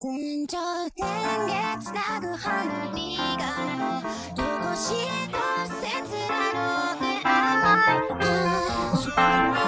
天井天月つなぐ花火がどこしえと切なのねああ